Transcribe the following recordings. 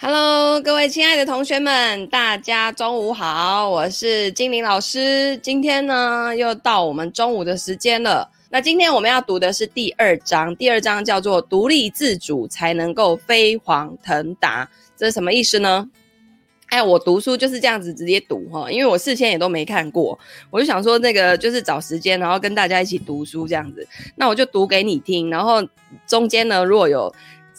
Hello，各位亲爱的同学们，大家中午好，我是精灵老师。今天呢，又到我们中午的时间了。那今天我们要读的是第二章，第二章叫做“独立自主才能够飞黄腾达”，这是什么意思呢？哎，我读书就是这样子直接读哈，因为我事先也都没看过，我就想说那个就是找时间，然后跟大家一起读书这样子。那我就读给你听，然后中间呢，如果有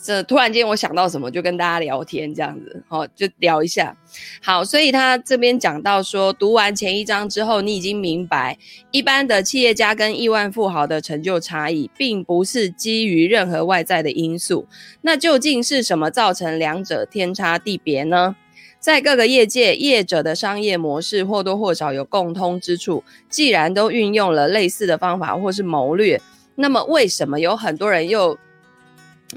这突然间我想到什么，就跟大家聊天这样子，好，就聊一下。好，所以他这边讲到说，读完前一章之后，你已经明白，一般的企业家跟亿万富豪的成就差异，并不是基于任何外在的因素。那究竟是什么造成两者天差地别呢？在各个业界，业者的商业模式或多或少有共通之处。既然都运用了类似的方法或是谋略，那么为什么有很多人又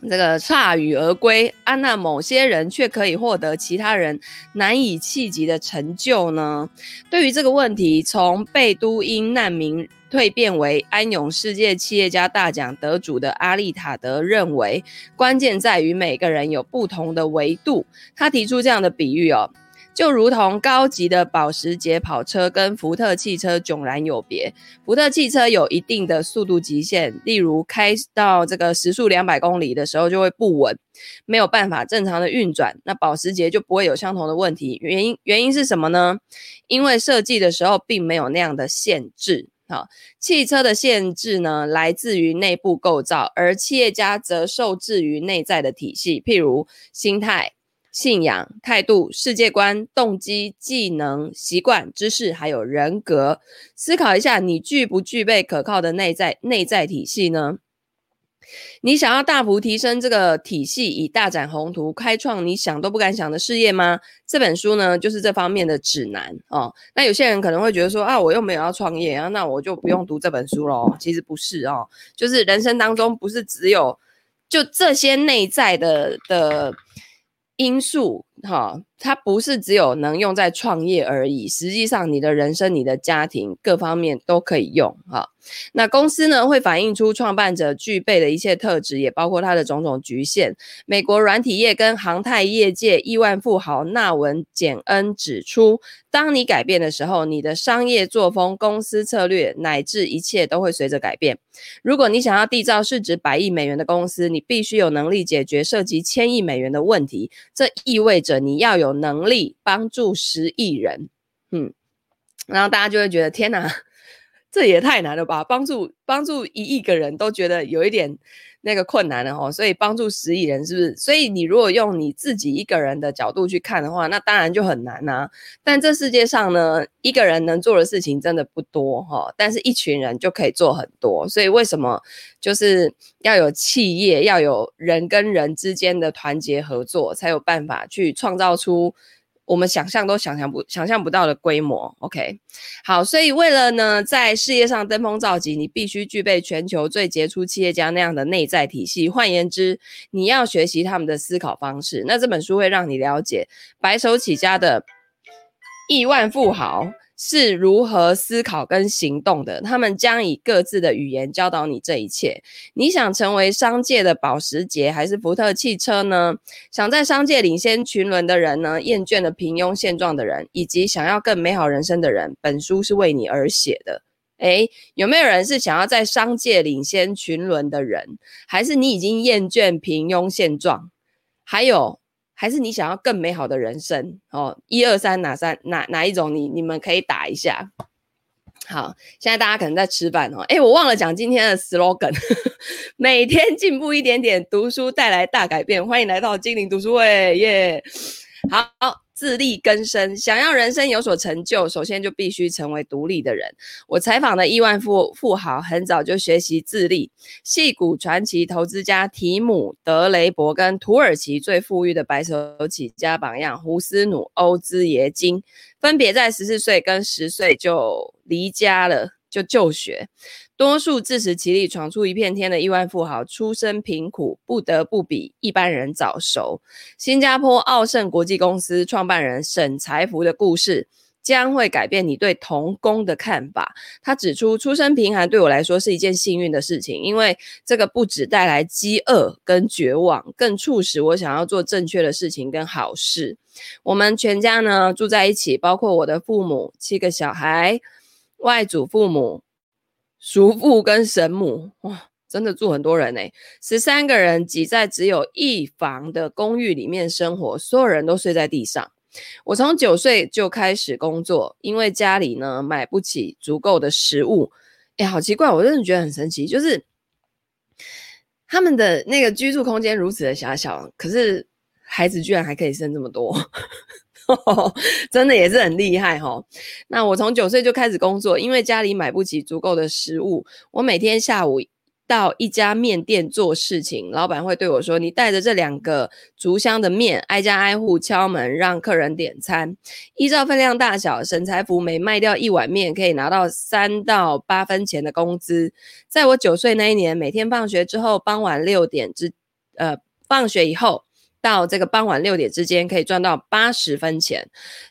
这个铩羽而归啊？那某些人却可以获得其他人难以企及的成就呢？对于这个问题，从贝都因难民蜕变为安永世界企业家大奖得主的阿利塔德认为，关键在于每个人有不同的维度。他提出这样的比喻哦，就如同高级的保时捷跑车跟福特汽车迥然有别。福特汽车有一定的速度极限，例如开到这个时速两百公里的时候就会不稳，没有办法正常的运转。那保时捷就不会有相同的问题。原因原因是什么呢？因为设计的时候并没有那样的限制。好，汽车的限制呢，来自于内部构造，而企业家则受制于内在的体系，譬如心态、信仰、态度、世界观、动机、技能、习惯、知识，还有人格。思考一下，你具不具备可靠的内在内在体系呢？你想要大幅提升这个体系，以大展宏图，开创你想都不敢想的事业吗？这本书呢，就是这方面的指南哦。那有些人可能会觉得说啊，我又没有要创业啊，那我就不用读这本书喽。其实不是哦，就是人生当中不是只有就这些内在的的。因素哈，它不是只有能用在创业而已，实际上你的人生、你的家庭各方面都可以用哈。那公司呢，会反映出创办者具备的一切特质，也包括他的种种局限。美国软体业跟航太业界亿万富豪纳文简恩指出，当你改变的时候，你的商业作风、公司策略乃至一切都会随着改变。如果你想要缔造市值百亿美元的公司，你必须有能力解决涉及千亿美元的问题。这意味着你要有能力帮助十亿人。嗯，然后大家就会觉得天哪！这也太难了吧！帮助帮助一亿个人都觉得有一点那个困难了哦，所以帮助十亿人是不是？所以你如果用你自己一个人的角度去看的话，那当然就很难呐。但这世界上呢，一个人能做的事情真的不多哈，但是一群人就可以做很多。所以为什么就是要有企业，要有人跟人之间的团结合作，才有办法去创造出。我们想象都想象不想象不到的规模，OK，好，所以为了呢，在事业上登峰造极，你必须具备全球最杰出企业家那样的内在体系。换言之，你要学习他们的思考方式。那这本书会让你了解白手起家的亿万富豪。是如何思考跟行动的？他们将以各自的语言教导你这一切。你想成为商界的保时捷还是福特汽车呢？想在商界领先群伦的人呢？厌倦了平庸现状的人，以及想要更美好人生的人，本书是为你而写的。诶，有没有人是想要在商界领先群伦的人？还是你已经厌倦平庸现状？还有？还是你想要更美好的人生哦？一二三，哪三哪哪一种你？你你们可以打一下。好，现在大家可能在吃饭哦。诶，我忘了讲今天的 slogan，每天进步一点点，读书带来大改变。欢迎来到精灵读书会，耶、好。自力更生，想要人生有所成就，首先就必须成为独立的人。我采访的亿万富富豪很早就学习自立。矽谷传奇投资家提姆·德雷伯跟土耳其最富裕的白手起家榜样胡斯努·欧兹耶金，分别在十四岁跟十岁就离家了，就就学。多数自食其力闯出一片天的亿万富豪，出身贫苦，不得不比一般人早熟。新加坡奥盛国际公司创办人沈财福的故事，将会改变你对童工的看法。他指出，出身贫寒对我来说是一件幸运的事情，因为这个不只带来饥饿跟绝望，更促使我想要做正确的事情跟好事。我们全家呢住在一起，包括我的父母、七个小孩、外祖父母、叔父跟婶母。哇！真的住很多人呢，十三个人挤在只有一房的公寓里面生活，所有人都睡在地上。我从九岁就开始工作，因为家里呢买不起足够的食物。哎，好奇怪，我真的觉得很神奇，就是他们的那个居住空间如此的狭小，可是孩子居然还可以生这么多，真的也是很厉害齁。那我从九岁就开始工作，因为家里买不起足够的食物，我每天下午。到一家面店做事情，老板会对我说：“你带着这两个竹箱的面，挨家挨户敲门，让客人点餐。依照分量大小，沈财福每卖掉一碗面，可以拿到三到八分钱的工资。在我九岁那一年，每天放学之后，傍晚六点之，呃，放学以后。”到这个傍晚六点之间，可以赚到八十分钱，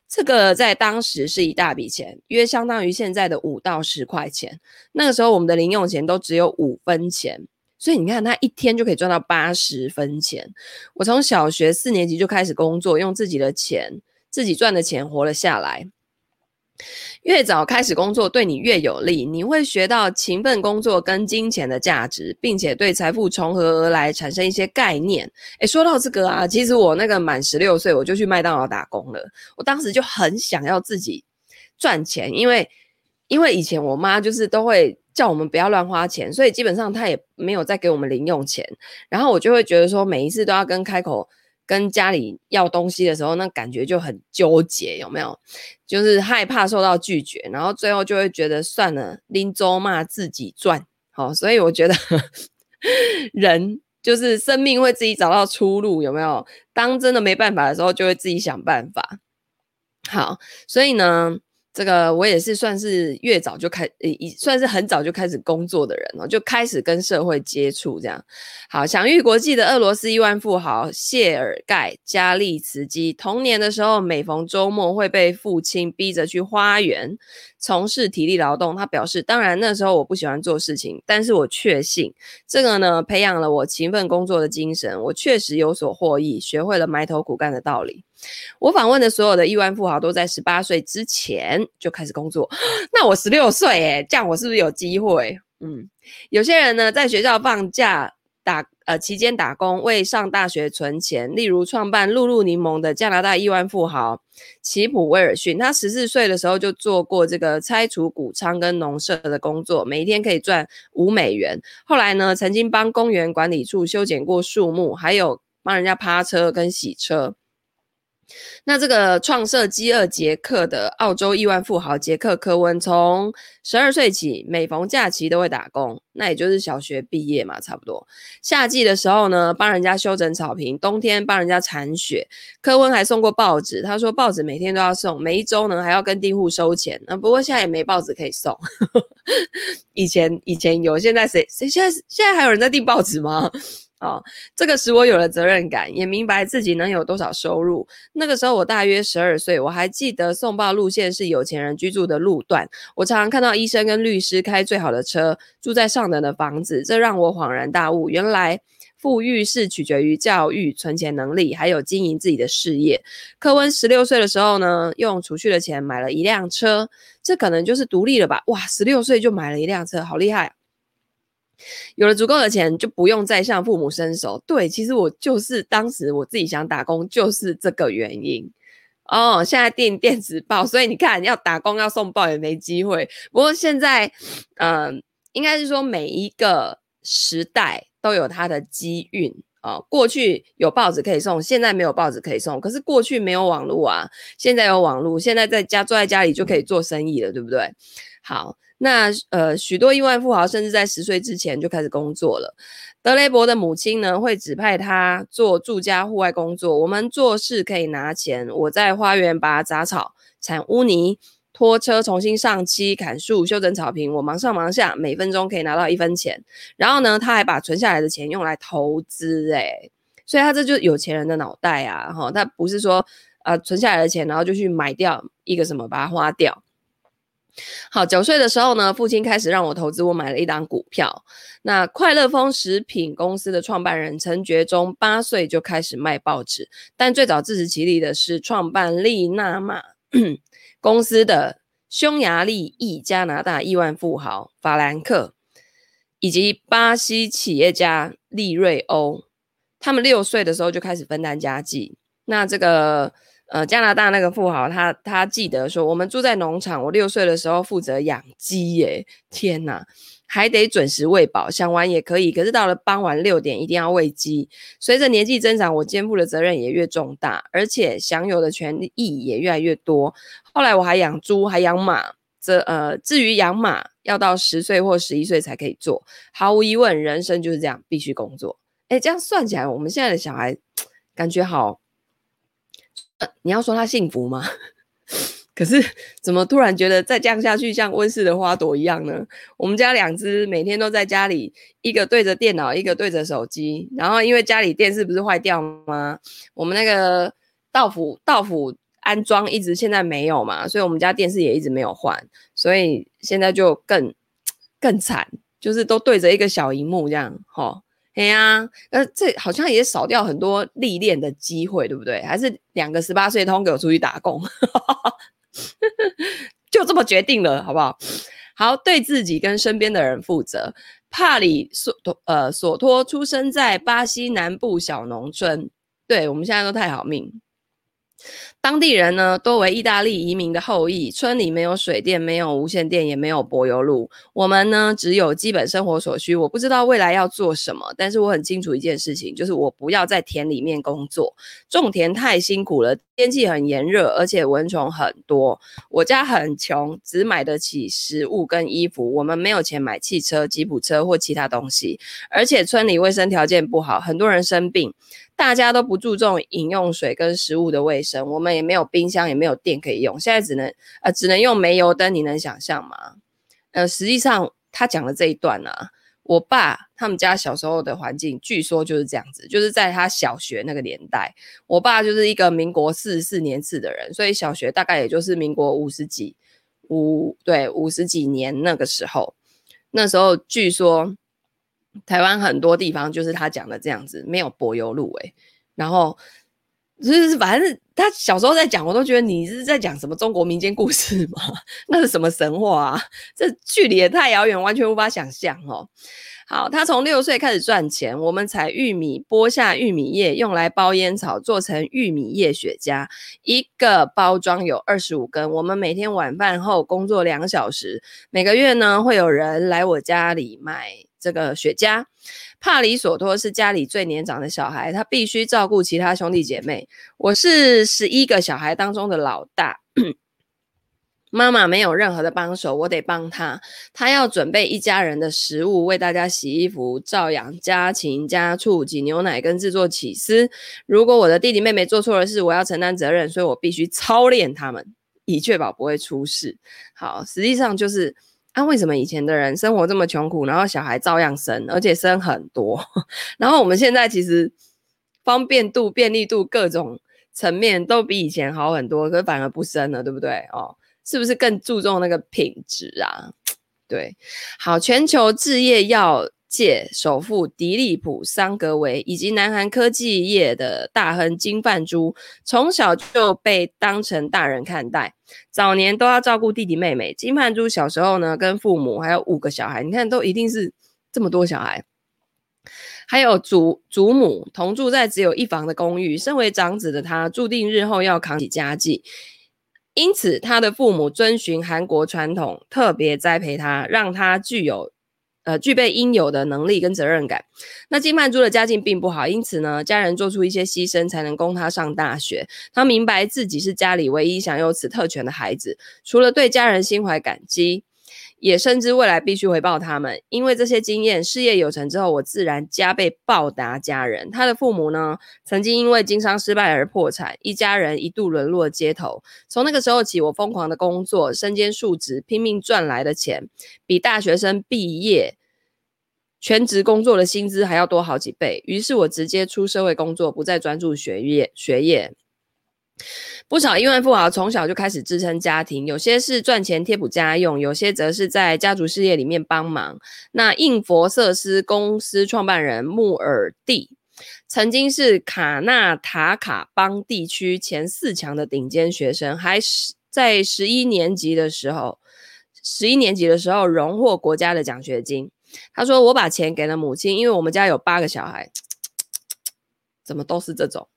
这个在当时是一大笔钱，约相当于现在的五到十块钱。那个时候我们的零用钱都只有五分钱，所以你看他一天就可以赚到八十分钱。我从小学四年级就开始工作，用自己的钱，自己赚的钱活了下来。越早开始工作，对你越有利。你会学到勤奋工作跟金钱的价值，并且对财富从何而来产生一些概念。诶，说到这个啊，其实我那个满十六岁，我就去麦当劳打工了。我当时就很想要自己赚钱，因为因为以前我妈就是都会叫我们不要乱花钱，所以基本上她也没有再给我们零用钱。然后我就会觉得说，每一次都要跟开口。跟家里要东西的时候，那感觉就很纠结，有没有？就是害怕受到拒绝，然后最后就会觉得算了，拎走骂自己赚。好，所以我觉得 人就是生命会自己找到出路，有没有？当真的没办法的时候，就会自己想办法。好，所以呢。这个我也是算是越早就开，已，算是很早就开始工作的人哦，就开始跟社会接触这样。好，享誉国际的俄罗斯亿万富豪谢尔盖·加利茨基，童年的时候每逢周末会被父亲逼着去花园从事体力劳动。他表示，当然那时候我不喜欢做事情，但是我确信这个呢，培养了我勤奋工作的精神。我确实有所获益，学会了埋头苦干的道理。我访问的所有的亿万富豪都在十八岁之前就开始工作，那我十六岁，诶，这样我是不是有机会？嗯，有些人呢，在学校放假打呃期间打工，为上大学存钱。例如创办露露柠檬的加拿大亿万富豪齐普威尔逊，他十四岁的时候就做过这个拆除谷仓跟农舍的工作，每一天可以赚五美元。后来呢，曾经帮公园管理处修剪过树木，还有帮人家趴车跟洗车。那这个创设饥饿杰克的澳洲亿万富豪杰克·科温，从十二岁起，每逢假期都会打工，那也就是小学毕业嘛，差不多。夏季的时候呢，帮人家修整草坪；冬天帮人家铲雪。科温还送过报纸，他说报纸每天都要送，每一周呢还要跟订户收钱。那不过现在也没报纸可以送，以前以前有，现在谁谁现在现在还有人在订报纸吗？哦，这个使我有了责任感，也明白自己能有多少收入。那个时候我大约十二岁，我还记得送报路线是有钱人居住的路段。我常常看到医生跟律师开最好的车，住在上等的房子，这让我恍然大悟，原来富裕是取决于教育、存钱能力，还有经营自己的事业。科温十六岁的时候呢，用储蓄的钱买了一辆车，这可能就是独立了吧？哇，十六岁就买了一辆车，好厉害！有了足够的钱，就不用再向父母伸手。对，其实我就是当时我自己想打工，就是这个原因哦。现在订电子报，所以你看，要打工要送报也没机会。不过现在，嗯、应该是说每一个时代都有它的机运啊、哦。过去有报纸可以送，现在没有报纸可以送。可是过去没有网络啊，现在有网络，现在在家坐在家里就可以做生意了，对不对？好。那呃，许多亿万富豪甚至在十岁之前就开始工作了。德雷伯的母亲呢，会指派他做住家户外工作。我们做事可以拿钱，我在花园拔杂草、铲污泥、拖车、重新上漆、砍树、修整草坪。我忙上忙下，每分钟可以拿到一分钱。然后呢，他还把存下来的钱用来投资，诶，所以他这就是有钱人的脑袋啊！哈，他不是说。啊存下来的钱，然后就去买掉一个什么，把它花掉。好，九岁的时候呢，父亲开始让我投资，我买了一档股票。那快乐丰食品公司的创办人陈觉忠八岁就开始卖报纸，但最早自食其力的是创办利纳玛 公司的匈牙利裔加拿大亿万富豪法兰克，以及巴西企业家利瑞欧。他们六岁的时候就开始分担家计。那这个。呃，加拿大那个富豪，他他记得说，我们住在农场，我六岁的时候负责养鸡耶，天哪，还得准时喂饱，想玩也可以，可是到了傍晚六点一定要喂鸡。随着年纪增长，我肩负的责任也越重大，而且享有的权益也越来越多。后来我还养猪，还养马，这呃，至于养马，要到十岁或十一岁才可以做。毫无疑问，人生就是这样，必须工作。诶，这样算起来，我们现在的小孩感觉好。你要说他幸福吗？可是怎么突然觉得再降下去像温室的花朵一样呢？我们家两只每天都在家里，一个对着电脑，一个对着手机。然后因为家里电视不是坏掉吗？我们那个到府到府安装一直现在没有嘛，所以我们家电视也一直没有换，所以现在就更 更惨，就是都对着一个小荧幕这样，齁。哎呀，呃，这好像也少掉很多历练的机会，对不对？还是两个十八岁通给我出去打工，就这么决定了，好不好？好，对自己跟身边的人负责。帕里索托呃索托出生在巴西南部小农村，对，我们现在都太好命。当地人呢，多为意大利移民的后裔。村里没有水电，没有无线电，也没有柏油路。我们呢，只有基本生活所需。我不知道未来要做什么，但是我很清楚一件事情，就是我不要在田里面工作。种田太辛苦了，天气很炎热，而且蚊虫很多。我家很穷，只买得起食物跟衣服。我们没有钱买汽车、吉普车或其他东西，而且村里卫生条件不好，很多人生病。大家都不注重饮用水跟食物的卫生，我们也没有冰箱，也没有电可以用，现在只能呃只能用煤油灯，你能想象吗？呃，实际上他讲的这一段啊，我爸他们家小时候的环境，据说就是这样子，就是在他小学那个年代，我爸就是一个民国四十四年次的人，所以小学大概也就是民国五十几五对五十几年那个时候，那时候据说。台湾很多地方就是他讲的这样子，没有柏油路诶，然后就是反正他小时候在讲，我都觉得你是在讲什么中国民间故事吗？那是什么神话啊？这距离也太遥远，完全无法想象哦。好，他从六岁开始赚钱，我们采玉米，剥下玉米叶用来包烟草，做成玉米叶雪茄，一个包装有二十五根。我们每天晚饭后工作两小时，每个月呢会有人来我家里买。这个雪茄，帕里索托是家里最年长的小孩，他必须照顾其他兄弟姐妹。我是十一个小孩当中的老大，妈妈没有任何的帮手，我得帮他。他要准备一家人的食物，为大家洗衣服，照养家禽家畜，挤牛奶跟制作起司。如果我的弟弟妹妹做错了事，我要承担责任，所以我必须操练他们，以确保不会出事。好，实际上就是。那、为什么以前的人生活这么穷苦，然后小孩照样生，而且生很多？然后我们现在其实方便度、便利度各种层面都比以前好很多，可反而不生了，对不对？哦，是不是更注重那个品质啊？对，好，全球置业要界首富迪利普·桑格维以及南韩科技业的大亨金范珠，从小就被当成大人看待，早年都要照顾弟弟妹妹。金范珠小时候呢，跟父母还有五个小孩，你看都一定是这么多小孩，还有祖祖母同住在只有一房的公寓。身为长子的他，注定日后要扛起家计，因此他的父母遵循韩国传统，特别栽培他，让他具有。呃，具备应有的能力跟责任感。那金曼珠的家境并不好，因此呢，家人做出一些牺牲，才能供他上大学。他明白自己是家里唯一享有此特权的孩子，除了对家人心怀感激。也深知未来必须回报他们，因为这些经验，事业有成之后，我自然加倍报答家人。他的父母呢，曾经因为经商失败而破产，一家人一度沦落街头。从那个时候起，我疯狂的工作，身兼数职，拼命赚来的钱，比大学生毕业全职工作的薪资还要多好几倍。于是我直接出社会工作，不再专注学业学业。不少亿万富豪从小就开始支撑家庭，有些是赚钱贴补家用，有些则是在家族事业里面帮忙。那印佛瑟斯公司创办人穆尔蒂曾经是卡纳塔卡邦地区前四强的顶尖学生，还是在十一年级的时候，十一年级的时候荣获国家的奖学金。他说：“我把钱给了母亲，因为我们家有八个小孩，怎么都是这种。”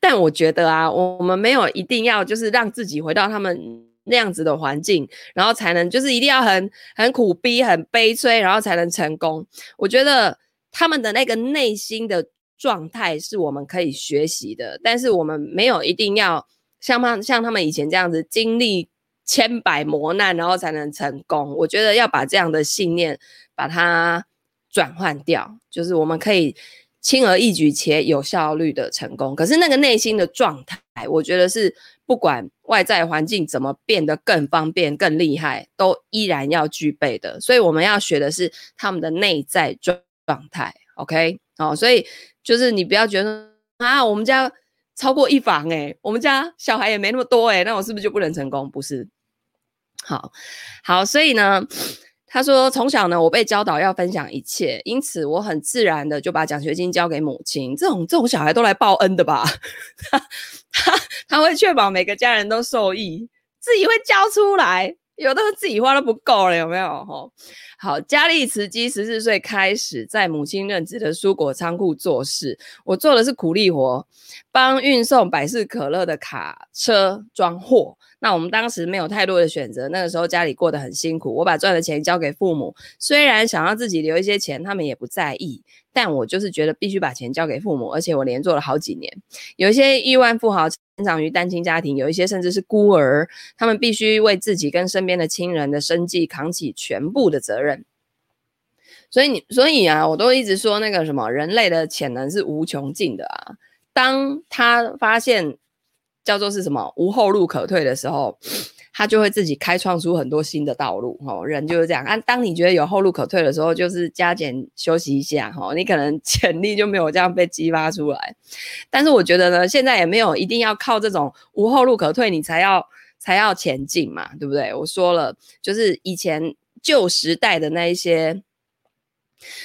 但我觉得啊，我们没有一定要就是让自己回到他们那样子的环境，然后才能就是一定要很很苦逼、很悲催，然后才能成功。我觉得他们的那个内心的状态是我们可以学习的，但是我们没有一定要像他像他们以前这样子经历千百磨难，然后才能成功。我觉得要把这样的信念把它转换掉，就是我们可以。轻而易举且有效率的成功，可是那个内心的状态，我觉得是不管外在环境怎么变得更方便、更厉害，都依然要具备的。所以我们要学的是他们的内在状状态。OK，好，所以就是你不要觉得啊，我们家超过一房诶，我们家小孩也没那么多诶，那我是不是就不能成功？不是，好好，所以呢。他说：“从小呢，我被教导要分享一切，因此我很自然的就把奖学金交给母亲。这种这种小孩都来报恩的吧？他他他会确保每个家人都受益，自己会交出来，有的自己花都不够了，有没有？吼，好，家里慈基十四岁开始在母亲任职的蔬果仓库做事，我做的是苦力活，帮运送百事可乐的卡车装货。”那我们当时没有太多的选择，那个时候家里过得很辛苦。我把赚的钱交给父母，虽然想要自己留一些钱，他们也不在意，但我就是觉得必须把钱交给父母，而且我连做了好几年。有一些亿万富豪成长于单亲家庭，有一些甚至是孤儿，他们必须为自己跟身边的亲人的生计扛起全部的责任。所以你，所以啊，我都一直说那个什么，人类的潜能是无穷尽的啊。当他发现。叫做是什么无后路可退的时候，他就会自己开创出很多新的道路。哦，人就是这样。啊，当你觉得有后路可退的时候，就是加减休息一下。哦，你可能潜力就没有这样被激发出来。但是我觉得呢，现在也没有一定要靠这种无后路可退，你才要才要前进嘛，对不对？我说了，就是以前旧时代的那一些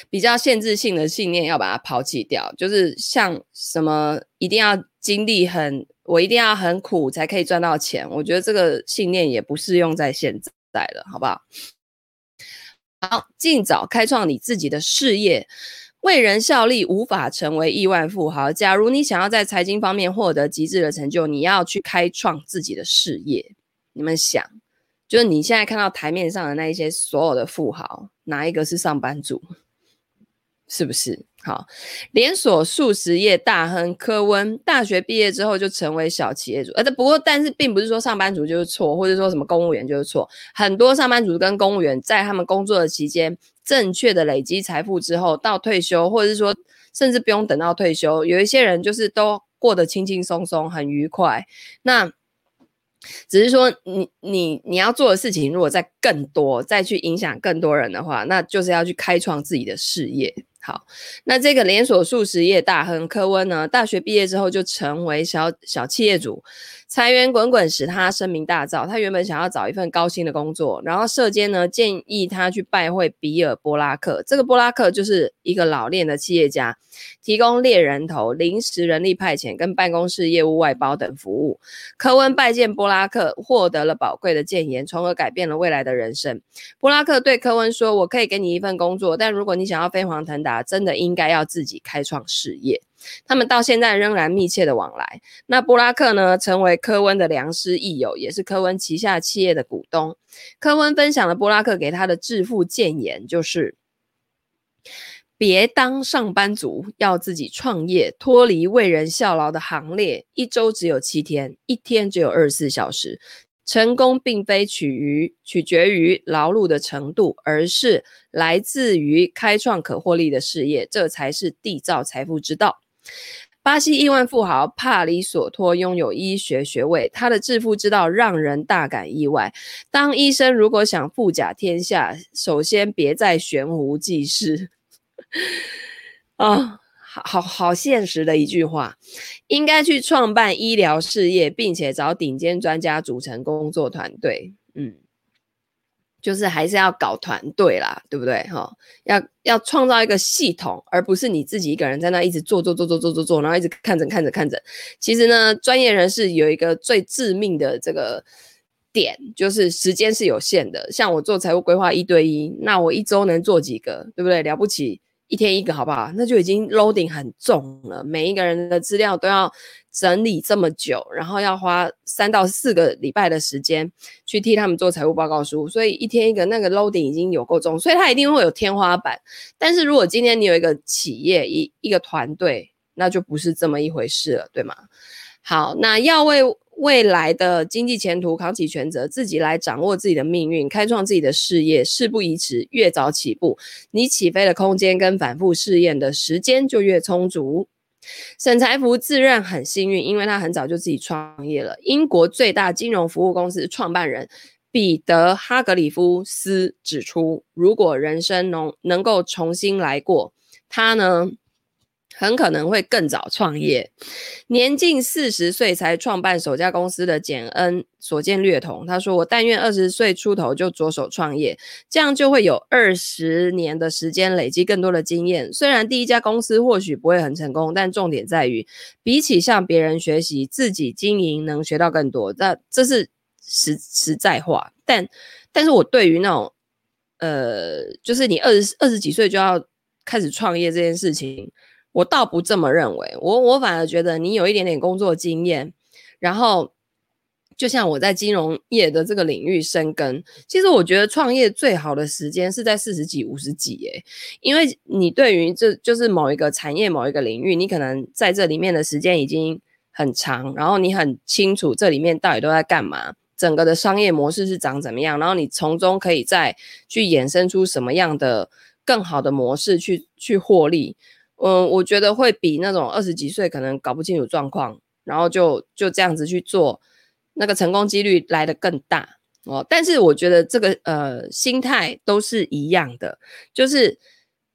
比较限制性的信念，要把它抛弃掉。就是像什么一定要经历很。我一定要很苦才可以赚到钱，我觉得这个信念也不适用在现在了，好不好？好，尽早开创你自己的事业，为人效力无法成为亿万富豪。假如你想要在财经方面获得极致的成就，你要去开创自己的事业。你们想，就是你现在看到台面上的那一些所有的富豪，哪一个是上班族？是不是？好，连锁速食业大亨科温大学毕业之后就成为小企业主，呃，不过但是并不是说上班族就是错，或者说什么公务员就是错。很多上班族跟公务员在他们工作的期间，正确的累积财富之后，到退休，或者是说甚至不用等到退休，有一些人就是都过得轻轻松松，很愉快。那只是说你你你要做的事情，如果再更多，再去影响更多人的话，那就是要去开创自己的事业。好，那这个连锁素食业大亨科温呢，大学毕业之后就成为小小企业主，财源滚滚使他声名大噪。他原本想要找一份高薪的工作，然后社监呢建议他去拜会比尔波拉克。这个波拉克就是一个老练的企业家，提供猎人头、临时人力派遣跟办公室业务外包等服务。科温拜见波拉克，获得了宝贵的建言，从而改变了未来的人生。波拉克对科温说：“我可以给你一份工作，但如果你想要飞黄腾达。”真的应该要自己开创事业。他们到现在仍然密切的往来。那布拉克呢，成为科温的良师益友，也是科温旗下企业的股东。科温分享了布拉克给他的致富建言，就是别当上班族，要自己创业，脱离为人效劳的行列。一周只有七天，一天只有二十四小时。成功并非取于取决于劳碌的程度，而是来自于开创可获利的事业，这才是缔造财富之道。巴西亿万富豪帕里索托拥有医学学位，他的致富之道让人大感意外。当医生如果想富甲天下，首先别再悬壶济世啊。好好好现实的一句话，应该去创办医疗事业，并且找顶尖专家组成工作团队。嗯。就是还是要搞团队啦，对不对？哈，要要创造一个系统，而不是你自己一个人在那一直做做做做做做做，然后一直看着看着看着。其实呢，专业人士有一个最致命的这个点，就是时间是有限的。像我做财务规划一对一，那我一周能做几个，对不对？了不起。一天一个好不好？那就已经 loading 很重了。每一个人的资料都要整理这么久，然后要花三到四个礼拜的时间去替他们做财务报告书，所以一天一个那个 loading 已经有够重，所以它一定会有天花板。但是如果今天你有一个企业一一个团队，那就不是这么一回事了，对吗？好，那要为未来的经济前途扛起全责，自己来掌握自己的命运，开创自己的事业，事不宜迟，越早起步，你起飞的空间跟反复试验的时间就越充足。沈财福自认很幸运，因为他很早就自己创业了。英国最大金融服务公司创办人彼得·哈格里夫斯指出，如果人生能能够重新来过，他呢？很可能会更早创业，年近四十岁才创办首家公司的简恩所见略同。他说：“我但愿二十岁出头就着手创业，这样就会有二十年的时间累积更多的经验。虽然第一家公司或许不会很成功，但重点在于，比起向别人学习，自己经营能学到更多。那这是实实在话。但但是我对于那种，呃，就是你二十二十几岁就要开始创业这件事情。”我倒不这么认为，我我反而觉得你有一点点工作经验，然后就像我在金融业的这个领域深耕，其实我觉得创业最好的时间是在四十几、五十几，耶，因为你对于这就是某一个产业、某一个领域，你可能在这里面的时间已经很长，然后你很清楚这里面到底都在干嘛，整个的商业模式是长怎么样，然后你从中可以再去衍生出什么样的更好的模式去去获利。嗯，我觉得会比那种二十几岁可能搞不清楚状况，然后就就这样子去做，那个成功几率来得更大哦。但是我觉得这个呃心态都是一样的，就是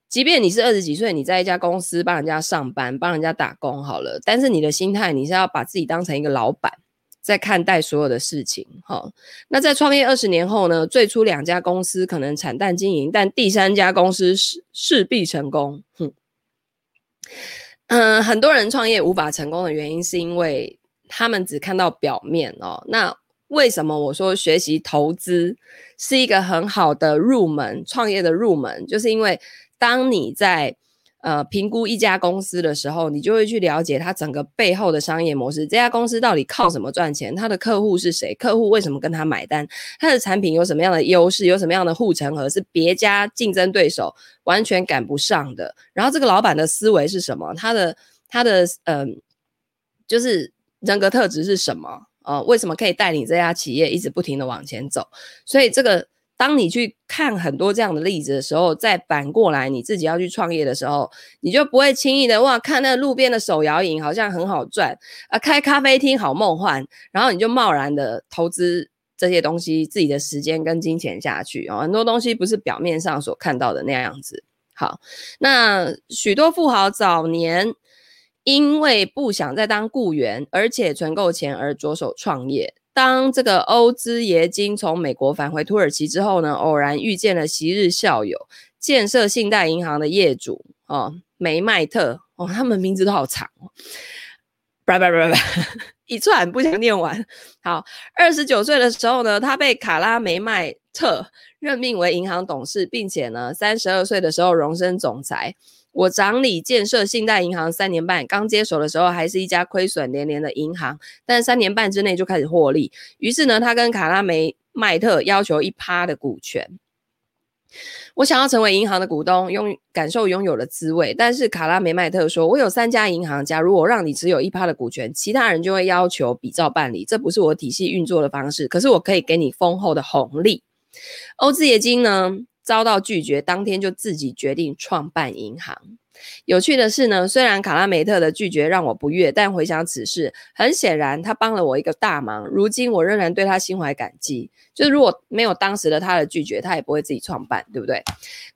即便你是二十几岁，你在一家公司帮人家上班，帮人家打工好了，但是你的心态你是要把自己当成一个老板，在看待所有的事情。哈、那在创业二十年后呢，最初两家公司可能惨淡经营，但第三家公司势势必成功。哼。嗯很多人创业无法成功的原因，是因为他们只看到表面哦。那为什么我说学习投资是一个很好的入门，创业的入门，就是因为当你在。呃，评估一家公司的时候，你就会去了解它整个背后的商业模式。这家公司到底靠什么赚钱？它的客户是谁？客户为什么跟他买单？它的产品有什么样的优势？有什么样的护城河？是别家竞争对手完全赶不上的。然后这个老板的思维是什么？他的他的嗯、就是人格特质是什么？呃，为什么可以带领这家企业一直不停的往前走？所以这个。当你去看很多这样的例子的时候，再反过来你自己要去创业的时候，你就不会轻易的哇，看那路边的手摇饮好像很好赚啊，开咖啡厅好梦幻，然后你就贸然的投资这些东西，自己的时间跟金钱下去啊，很多东西不是表面上所看到的那样子。好，那许多富豪早年因为不想再当雇员，而且存够钱而着手创业。当这个欧兹耶金从美国返回土耳其之后呢，偶然遇见了昔日校友，建设信贷银行的业主哦，梅麦特哦，他们名字都好长哦，叭叭叭叭，一串不想念完。好，二十九岁的时候呢，他被卡拉梅麦特任命为银行董事，并且呢，三十二岁的时候荣升总裁。我掌理建设信贷银行三年半，刚接手的时候还是一家亏损连连的银行，但三年半之内就开始获利。于是呢，他跟卡拉梅麦特要求一趴的股权。我想要成为银行的股东，拥感受拥有的滋味。但是卡拉梅麦特说：“我有三家银行，假如我让你持有一趴的股权，其他人就会要求比照办理，这不是我体系运作的方式。可是我可以给你丰厚的红利。”欧兹爷金呢？遭到拒绝，当天就自己决定创办银行。有趣的是呢，虽然卡拉梅特的拒绝让我不悦，但回想此事，很显然他帮了我一个大忙。如今我仍然对他心怀感激。就是如果没有当时的他的拒绝，他也不会自己创办，对不对？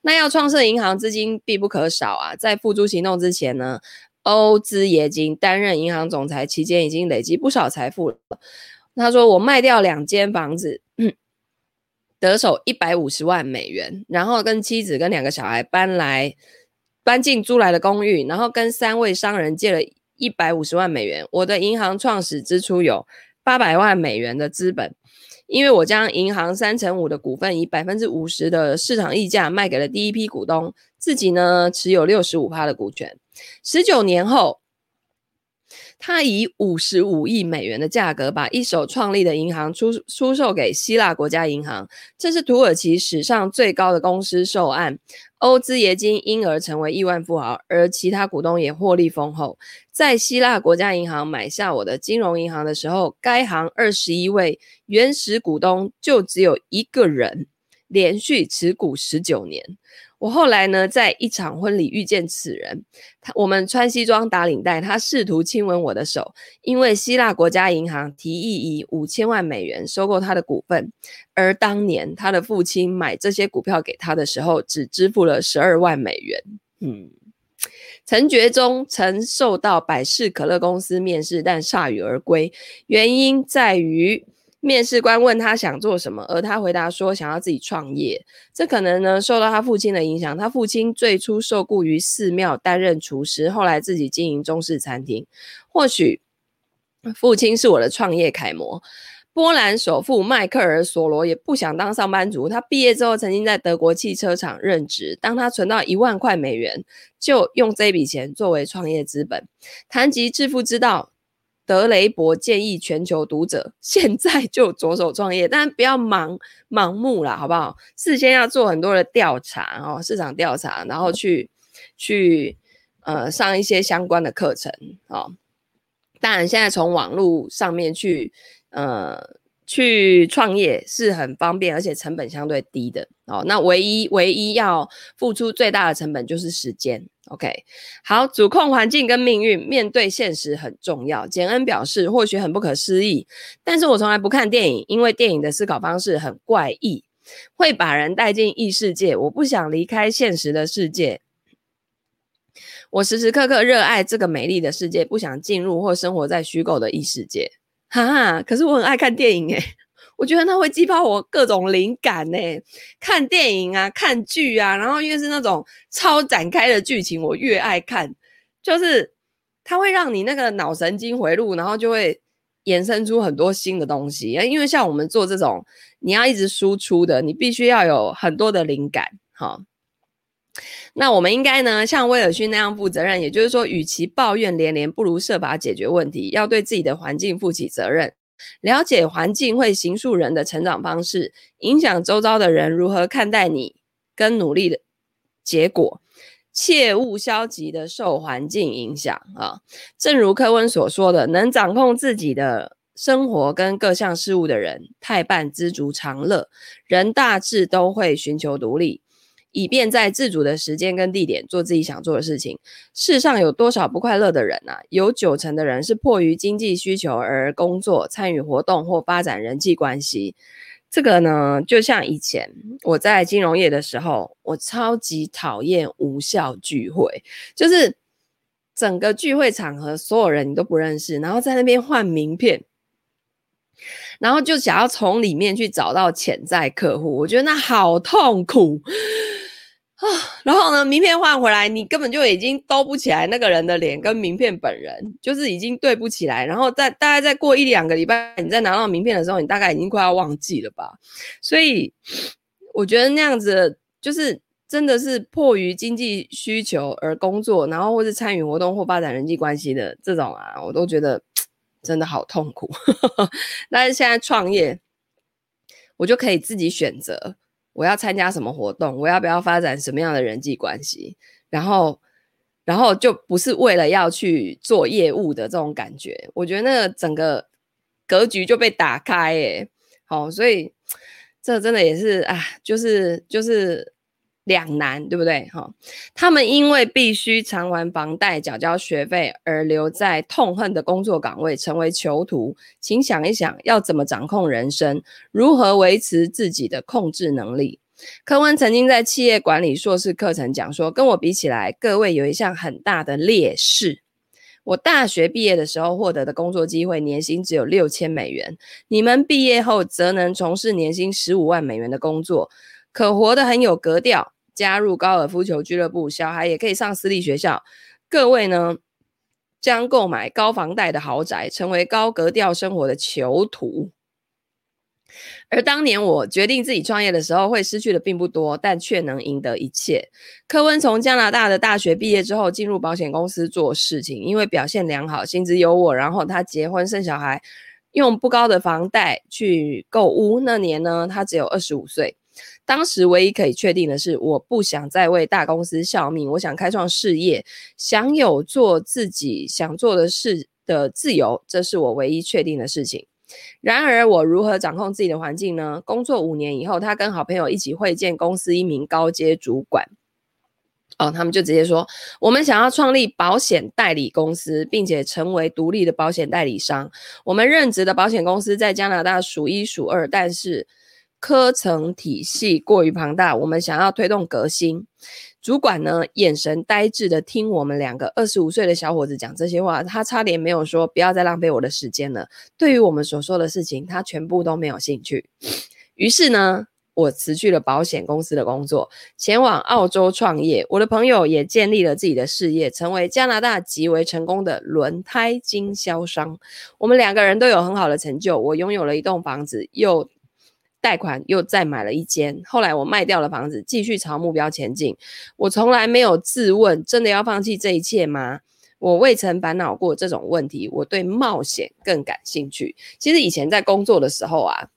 那要创设银行，资金必不可少啊。在付诸行动之前呢，欧兹耶金担任银行总裁期间，已经累积不少财富了。他说：“我卖掉两间房子。”得手一百五十万美元，然后跟妻子跟两个小孩搬来，搬进租来的公寓，然后跟三位商人借了一百五十万美元。我的银行创始支出有八百万美元的资本，因为我将银行三成五的股份以百分之五十的市场溢价卖给了第一批股东，自己呢持有六十五趴的股权。十九年后。他以五十五亿美元的价格把一手创立的银行出出售给希腊国家银行，这是土耳其史上最高的公司售案。欧资耶金因而成为亿万富豪，而其他股东也获利丰厚。在希腊国家银行买下我的金融银行的时候，该行二十一位原始股东就只有一个人连续持股十九年。我后来呢，在一场婚礼遇见此人，他我们穿西装打领带，他试图亲吻我的手，因为希腊国家银行提议以五千万美元收购他的股份，而当年他的父亲买这些股票给他的时候，只支付了十二万美元。嗯，陈觉忠曾受到百事可乐公司面试，但铩羽而归，原因在于。面试官问他想做什么，而他回答说想要自己创业。这可能呢受到他父亲的影响。他父亲最初受雇于寺庙担任厨师，后来自己经营中式餐厅。或许父亲是我的创业楷模。波兰首富迈克尔·索罗也不想当上班族。他毕业之后曾经在德国汽车厂任职。当他存到一万块美元，就用这笔钱作为创业资本。谈及致富之道。德雷伯建议全球读者现在就着手创业，但不要盲盲目啦，好不好？事先要做很多的调查哦，市场调查，然后去去呃上一些相关的课程哦。当然，现在从网络上面去呃去创业是很方便，而且成本相对低的哦。那唯一唯一要付出最大的成本就是时间。OK，好，主控环境跟命运，面对现实很重要。简恩表示，或许很不可思议，但是我从来不看电影，因为电影的思考方式很怪异，会把人带进异世界。我不想离开现实的世界，我时时刻刻热爱这个美丽的世界，不想进入或生活在虚构的异世界。哈哈，可是我很爱看电影诶。我觉得它会激发我各种灵感呢，看电影啊，看剧啊，然后越是那种超展开的剧情，我越爱看。就是它会让你那个脑神经回路，然后就会衍生出很多新的东西。因为像我们做这种，你要一直输出的，你必须要有很多的灵感。好，那我们应该呢，像威尔逊那样负责任，也就是说，与其抱怨连连，不如设法解决问题，要对自己的环境负起责任。了解环境会形塑人的成长方式，影响周遭的人如何看待你跟努力的结果，切勿消极的受环境影响啊！正如柯温所说的，能掌控自己的生活跟各项事物的人，太半知足常乐，人大致都会寻求独立。以便在自主的时间跟地点做自己想做的事情。世上有多少不快乐的人啊？有九成的人是迫于经济需求而工作、参与活动或发展人际关系。这个呢，就像以前我在金融业的时候，我超级讨厌无效聚会，就是整个聚会场合所有人你都不认识，然后在那边换名片。然后就想要从里面去找到潜在客户，我觉得那好痛苦啊！然后呢，名片换回来，你根本就已经兜不起来那个人的脸跟名片本人，就是已经对不起来。然后再大概再过一两个礼拜，你再拿到名片的时候，你大概已经快要忘记了吧？所以我觉得那样子就是真的是迫于经济需求而工作，然后或是参与活动或发展人际关系的这种啊，我都觉得。真的好痛苦，但是现在创业，我就可以自己选择我要参加什么活动，我要不要发展什么样的人际关系，然后，然后就不是为了要去做业务的这种感觉。我觉得那个整个格局就被打开，哎，好，所以这真的也是啊，就是就是。两难，对不对？哈，他们因为必须偿还房贷、缴交学费而留在痛恨的工作岗位，成为囚徒。请想一想，要怎么掌控人生？如何维持自己的控制能力？柯温曾经在企业管理硕士课程讲说，跟我比起来，各位有一项很大的劣势。我大学毕业的时候获得的工作机会，年薪只有六千美元。你们毕业后则能从事年薪十五万美元的工作，可活得很有格调，加入高尔夫球俱乐部，小孩也可以上私立学校。各位呢，将购买高房贷的豪宅，成为高格调生活的囚徒。而当年我决定自己创业的时候，会失去的并不多，但却能赢得一切。科温从加拿大的大学毕业之后，进入保险公司做事情，因为表现良好，薪资优渥，然后他结婚生小孩，用不高的房贷去购屋。那年呢，他只有二十五岁。当时唯一可以确定的是，我不想再为大公司效命，我想开创事业，享有做自己想做的事的自由，这是我唯一确定的事情。然而，我如何掌控自己的环境呢？工作五年以后，他跟好朋友一起会见公司一名高阶主管。哦，他们就直接说：“我们想要创立保险代理公司，并且成为独立的保险代理商。我们任职的保险公司在加拿大数一数二，但是科层体系过于庞大。我们想要推动革新。”主管呢，眼神呆滞的听我们两个二十五岁的小伙子讲这些话，他差点没有说不要再浪费我的时间了。对于我们所说的事情，他全部都没有兴趣。于是呢，我辞去了保险公司的工作，前往澳洲创业。我的朋友也建立了自己的事业，成为加拿大极为成功的轮胎经销商。我们两个人都有很好的成就。我拥有了一栋房子，又贷款又再买了一间，后来我卖掉了房子，继续朝目标前进。我从来没有自问，真的要放弃这一切吗？我未曾烦恼过这种问题。我对冒险更感兴趣。其实以前在工作的时候啊，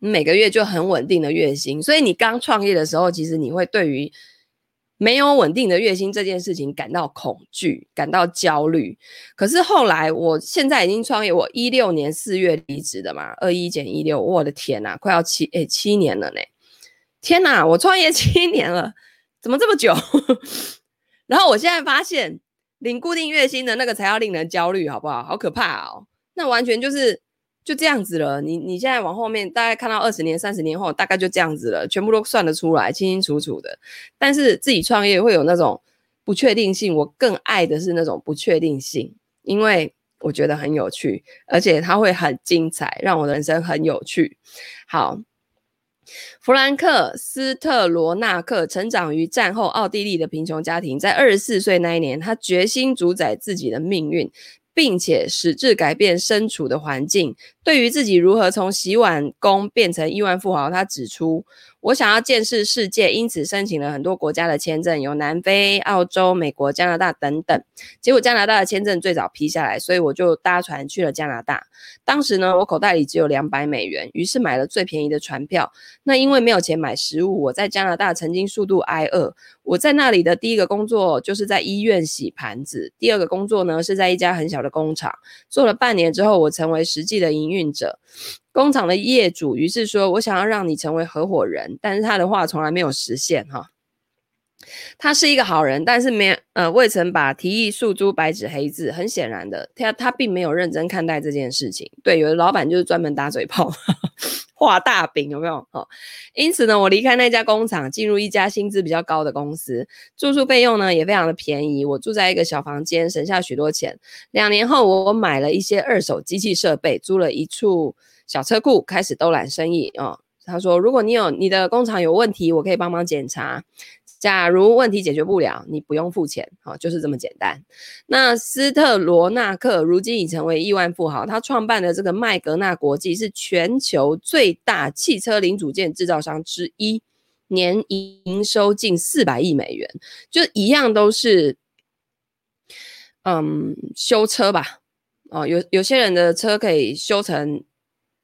每个月就很稳定的月薪，所以你刚创业的时候，其实你会对于没有稳定的月薪这件事情感到恐惧，感到焦虑。可是后来，我现在已经创业，我一六年四月离职的嘛，二一减一六，我的天呐，快要七诶七年了呢！天呐，我创业七年了，怎么这么久？然后我现在发现，领固定月薪的那个才要令人焦虑，好不好？好可怕哦！那完全就是。就这样子了，你你现在往后面大概看到二十年、三十年后，大概就这样子了，全部都算得出来，清清楚楚的。但是自己创业会有那种不确定性，我更爱的是那种不确定性，因为我觉得很有趣，而且它会很精彩，让我的人生很有趣。好，弗兰克·斯特罗纳克成长于战后奥地利的贫穷家庭，在二十四岁那一年，他决心主宰自己的命运。并且矢志改变身处的环境。对于自己如何从洗碗工变成亿万富豪，他指出。我想要见识世界，因此申请了很多国家的签证，有南非、澳洲、美国、加拿大等等。结果加拿大的签证最早批下来，所以我就搭船去了加拿大。当时呢，我口袋里只有两百美元，于是买了最便宜的船票。那因为没有钱买食物，我在加拿大曾经数度挨饿。我在那里的第一个工作就是在医院洗盘子，第二个工作呢是在一家很小的工厂，做了半年之后，我成为实际的营运者。工厂的业主于是说：“我想要让你成为合伙人。”但是他的话从来没有实现哈。他是一个好人，但是没呃未曾把提议诉诸白纸黑字。很显然的，他他并没有认真看待这件事情。对，有的老板就是专门打嘴炮，画大饼，有没有？哈，因此呢，我离开那家工厂，进入一家薪资比较高的公司，住宿费用呢也非常的便宜。我住在一个小房间，省下许多钱。两年后，我买了一些二手机器设备，租了一处。小车库开始兜揽生意哦。他说：“如果你有你的工厂有问题，我可以帮忙检查。假如问题解决不了，你不用付钱，好、哦，就是这么简单。”那斯特罗纳克如今已成为亿万富豪，他创办的这个麦格纳国际是全球最大汽车零组件制造商之一，年营收近四百亿美元，就一样都是嗯修车吧。哦，有有些人的车可以修成。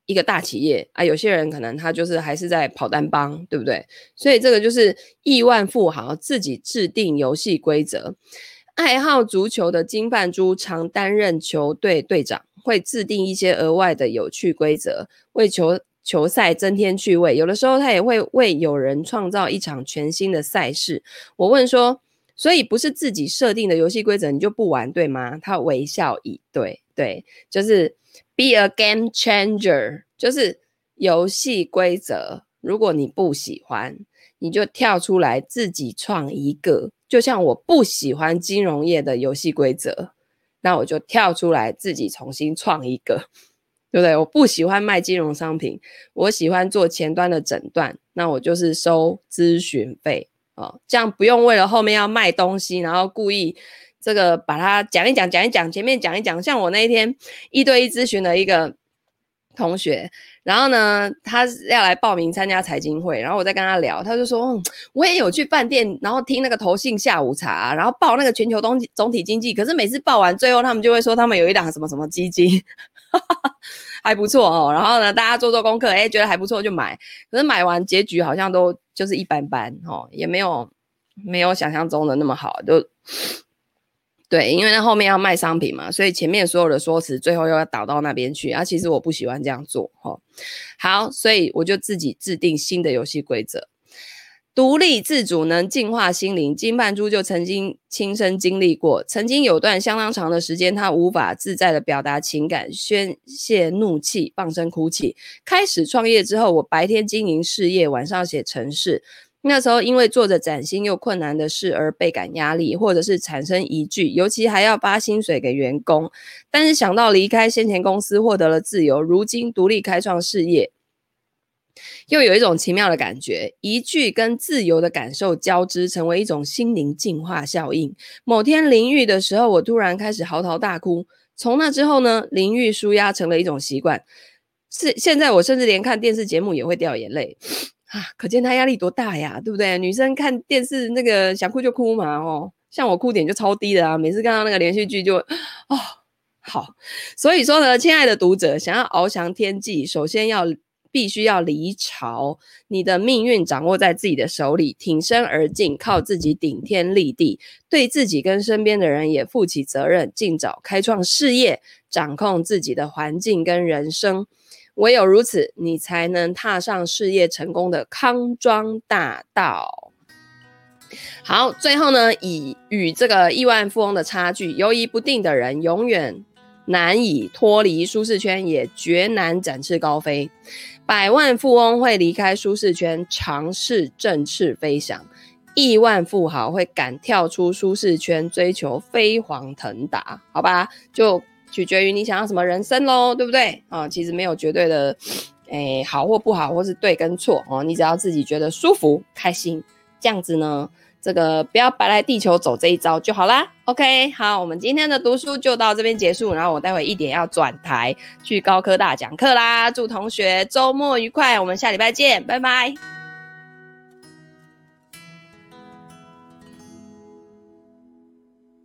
一个大企业啊，有些人可能他就是还是在跑单帮，对不对？所以这个就是亿万富豪自己制定游戏规则。爱好足球的金范猪常担任球队队长，会制定一些额外的有趣规则，为球球赛增添趣味，有的时候他也会为有人创造一场全新的赛事。我问说，所以不是自己设定的游戏规则你就不玩对吗？他微笑以对，对，就是 be a game changer，就是游戏规则，如果你不喜欢，你就跳出来自己创一个。就像我不喜欢金融业的游戏规则，那我就跳出来自己重新创一个。对不对？我不喜欢卖金融商品，我喜欢做前端的诊断，那我就是收咨询费哦，这样不用为了后面要卖东西，然后故意这个把它讲一讲，讲一讲，前面讲一讲。像我那一天一对一咨询的一个同学，然后呢，他要来报名参加财经会，然后我在跟他聊，他就说，嗯，我也有去饭店，然后听那个投信下午茶，然后报那个全球东总体经济，可是每次报完，最后他们就会说他们有一档什么什么基金。还不错哦。然后呢，大家做做功课，哎，觉得还不错就买。可是买完结局好像都就是一般般哦，也没有没有想象中的那么好。就对，因为那后面要卖商品嘛，所以前面所有的说辞最后又要导到那边去。啊，其实我不喜欢这样做哦。好，所以我就自己制定新的游戏规则。独立自主能净化心灵，金曼珠就曾经亲身经历过。曾经有段相当长的时间，他无法自在地表达情感，宣泄怒气，放声哭泣。开始创业之后，我白天经营事业，晚上写程式。那时候因为做着崭新又困难的事而倍感压力，或者是产生疑惧，尤其还要发薪水给员工。但是想到离开先前公司，获得了自由，如今独立开创事业。又有一种奇妙的感觉，疑惧跟自由的感受交织，成为一种心灵净化效应。某天淋浴的时候，我突然开始嚎啕大哭。从那之后呢，淋浴舒压成了一种习惯。是现在我甚至连看电视节目也会掉眼泪啊！可见他压力多大呀，对不对？女生看电视那个想哭就哭嘛，哦，像我哭点就超低的啊，每次看到那个连续剧就哦好。所以说呢，亲爱的读者，想要翱翔天际，首先要。必须要离巢，你的命运掌握在自己的手里，挺身而进，靠自己顶天立地，对自己跟身边的人也负起责任，尽早开创事业，掌控自己的环境跟人生。唯有如此，你才能踏上事业成功的康庄大道。好，最后呢，以与这个亿万富翁的差距，犹疑不定的人永远难以脱离舒适圈，也绝难展翅高飞。百万富翁会离开舒适圈，尝试振翅飞翔；亿万富豪会敢跳出舒适圈，追求飞黄腾达。好吧，就取决于你想要什么人生喽，对不对？啊，其实没有绝对的，诶，好或不好，或是对跟错哦。你只要自己觉得舒服、开心，这样子呢。这个不要白来地球走这一招就好啦。OK，好，我们今天的读书就到这边结束。然后我待会一点要转台去高科大讲课啦。祝同学周末愉快，我们下礼拜见，拜拜。